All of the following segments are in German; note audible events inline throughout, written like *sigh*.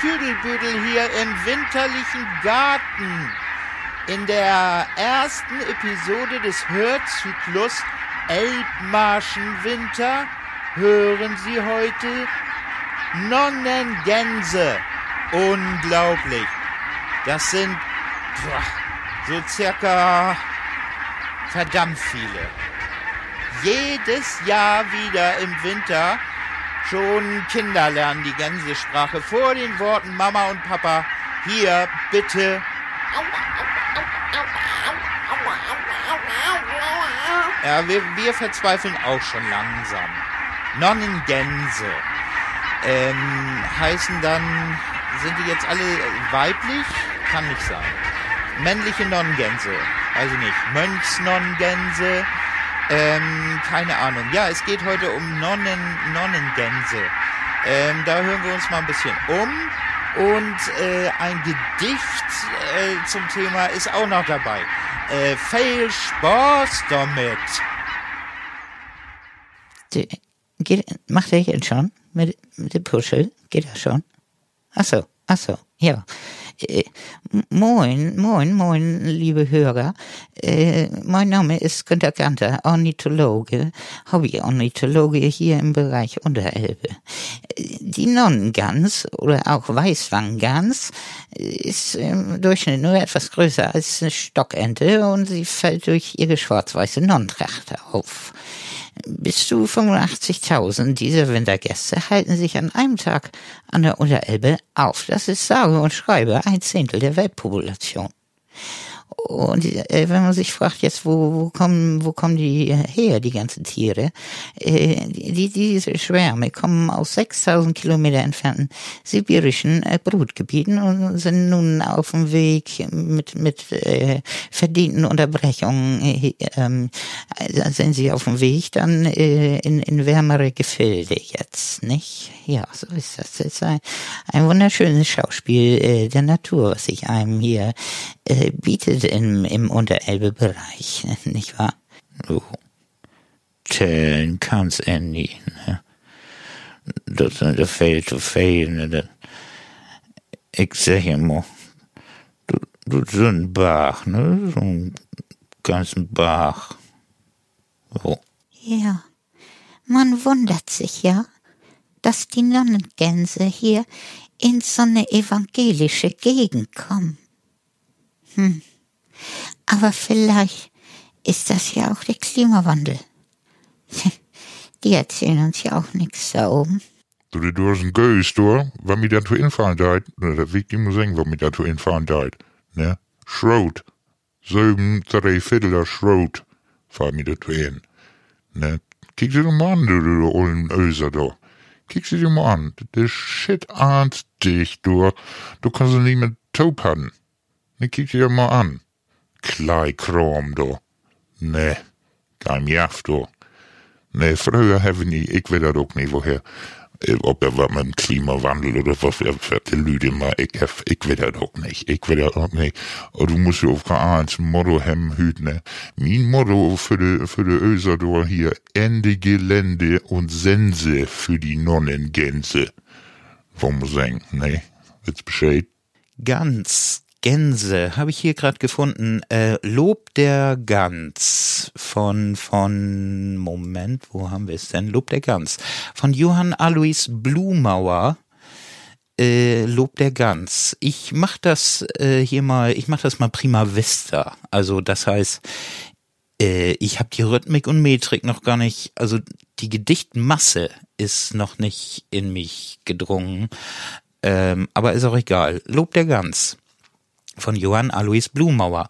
Küdelbüdel hier im winterlichen Garten. In der ersten Episode des Hörzyklus Elbmarschenwinter hören Sie heute Nonnengänse. Unglaublich. Das sind boah, so circa verdammt viele. Jedes Jahr wieder im Winter Schon Kinder lernen die Gänsesprache vor den Worten Mama und Papa. Hier, bitte. Ja, wir, wir verzweifeln auch schon langsam. Nonnengänse ähm, heißen dann, sind die jetzt alle weiblich? Kann nicht sein. Männliche Nonnengänse, also nicht. Mönchsnonnengänse, ähm, keine Ahnung. Ja, es geht heute um Nonnen, Nonnengänse. Ähm, da hören wir uns mal ein bisschen um. Und äh, ein Gedicht äh, zum Thema ist auch noch dabei. Äh, viel Spaß damit. Die, geht, macht er jetzt schon mit, mit dem Puschel? Geht er schon? Ach so, ach so, ja. Äh, moin, moin, moin, liebe Hörer. Äh, mein Name ist Günter Ganter, Ornithologe, Hobby-Ornithologe hier im Bereich Unterelbe. Die Nonnengans oder auch Weißwanggans ist im Durchschnitt nur etwas größer als eine Stockente und sie fällt durch ihre schwarz-weiße Nonnentracht auf. Bis zu 85.000 dieser Wintergäste halten sich an einem Tag an der Unterelbe auf. Das ist sage und schreibe ein Zehntel der Weltpopulation. Und äh, wenn man sich fragt jetzt, wo, wo kommen, wo kommen die her, die ganzen Tiere? Äh, die, diese Schwärme kommen aus 6000 Kilometer entfernten sibirischen äh, Brutgebieten und sind nun auf dem Weg mit, mit äh, verdienten Unterbrechungen, äh, äh, sind sie auf dem Weg dann äh, in, in wärmere Gefilde jetzt, nicht? Ja, so ist das. Das ist ein, ein wunderschönes Schauspiel äh, der Natur, was sich einem hier äh, bietet im, im Unterelbe-Bereich, *laughs* nicht wahr? Du zählen kannst, Andy. Ne? Das, das fehlt zu viel. Ne? Das, ich sag immer, du, du so ein Bach, ne? So ein ganzen Bach. So. Ja, man wundert sich ja, dass die Nonnengänse hier in so eine evangelische Gegend kommen. Hm. Aber vielleicht ist das ja auch der Klimawandel. *laughs* Die erzählen uns ja auch nichts da oben. Du, du hast ein Geist, du, wenn mir dazu infahren deit, das will ich immer sagen, wenn mir dazu infahren deit, ne, Schrot, sieben, drei Viertel Schrot, fahr mir dazu hin, ne, kick sie doch mal an, du, du, ollen Öser, da, kick sie dir mal an, der Shit ahnt dich, du, du kannst sie nicht mehr taub haben, ne, kick dir mal an, Kleikram, du, ne, kein Jaff, du, Nee, früher haben die, ich weiß das auch nicht, woher, ob er was mit dem Klimawandel oder was die Leute mal, ich, ich weiß das auch nicht, ich weiß das auch nicht. Und du musst ja auf kein eins Motto haben, hüt, ne. Mein Motto für die, für die Ösador hier, Ende Gelände und Sense für die Nonnengänse. Wir sagen, ne, jetzt Bescheid. Ganz Gänse habe ich hier gerade gefunden. Äh, Lob der Gans von von Moment, wo haben wir es denn? Lob der Gans von Johann Alois Blumauer. Äh, Lob der Gans. Ich mach das äh, hier mal, ich mach das mal prima vista. Also das heißt, äh, ich habe die Rhythmik und Metrik noch gar nicht, also die Gedichtmasse ist noch nicht in mich gedrungen. Ähm, aber ist auch egal. Lob der Gans von Johann Alois Blumauer.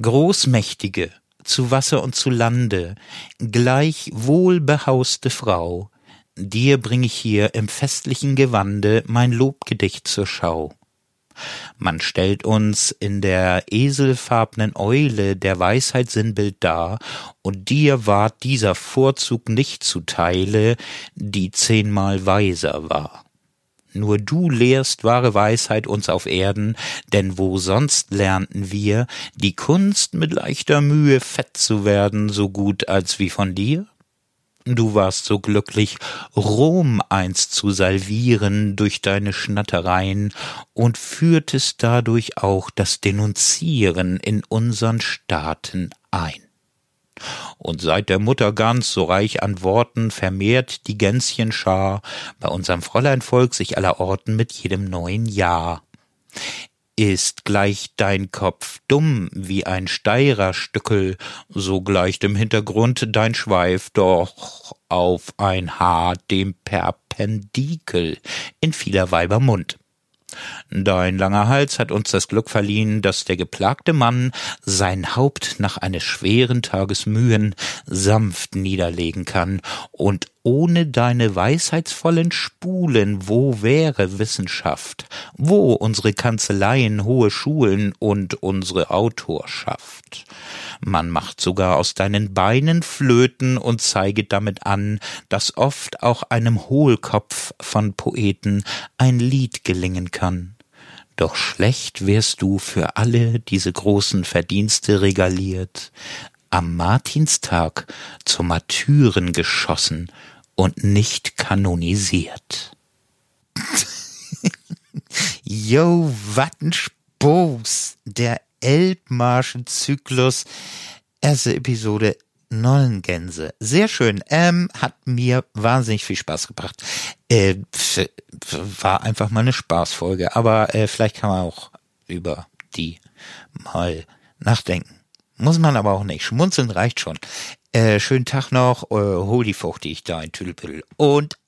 Großmächtige, zu Wasser und zu Lande, gleich wohlbehauste Frau, dir bring ich hier im festlichen Gewande mein Lobgedicht zur Schau. Man stellt uns in der eselfarbnen Eule der Weisheit Sinnbild dar, und dir ward dieser Vorzug nicht zuteile, die zehnmal weiser war. Nur du lehrst wahre Weisheit uns auf Erden, denn wo sonst lernten wir die Kunst mit leichter Mühe fett zu werden, so gut als wie von dir? Du warst so glücklich, Rom einst zu salvieren durch deine Schnattereien und führtest dadurch auch das Denunzieren in unseren Staaten ein. Und seit der Mutter Gans so reich an Worten vermehrt die Gänschenschar bei unserem Fräuleinvolk sich allerorten mit jedem neuen Jahr. Ist gleich dein Kopf dumm wie ein Steirerstückel, so gleicht im Hintergrund dein Schweif doch auf ein Haar dem Perpendikel in vieler Weiber Mund. Dein langer Hals hat uns das Glück verliehen, dass der geplagte Mann sein Haupt nach eines schweren Tages Mühen sanft niederlegen kann, und ohne deine weisheitsvollen Spulen, wo wäre Wissenschaft, wo unsere Kanzleien, hohe Schulen und unsere Autorschaft? Man macht sogar aus deinen Beinen Flöten und zeiget damit an, dass oft auch einem Hohlkopf von Poeten ein Lied gelingen kann. Doch schlecht wärst du für alle diese großen Verdienste regaliert, am Martinstag zum Martyren geschossen und nicht kanonisiert. *laughs* Jo, wat ein Spoß. Der Elbmarschenzyklus. Erste Episode Nollengänse. Sehr schön. Ähm, hat mir wahnsinnig viel Spaß gebracht. Äh, war einfach mal eine Spaßfolge, aber äh, vielleicht kann man auch über die mal nachdenken. Muss man aber auch nicht. Schmunzeln reicht schon. Äh, schönen Tag noch. Äh, hol die Frucht, die ich da in Tüdelpüdel. Und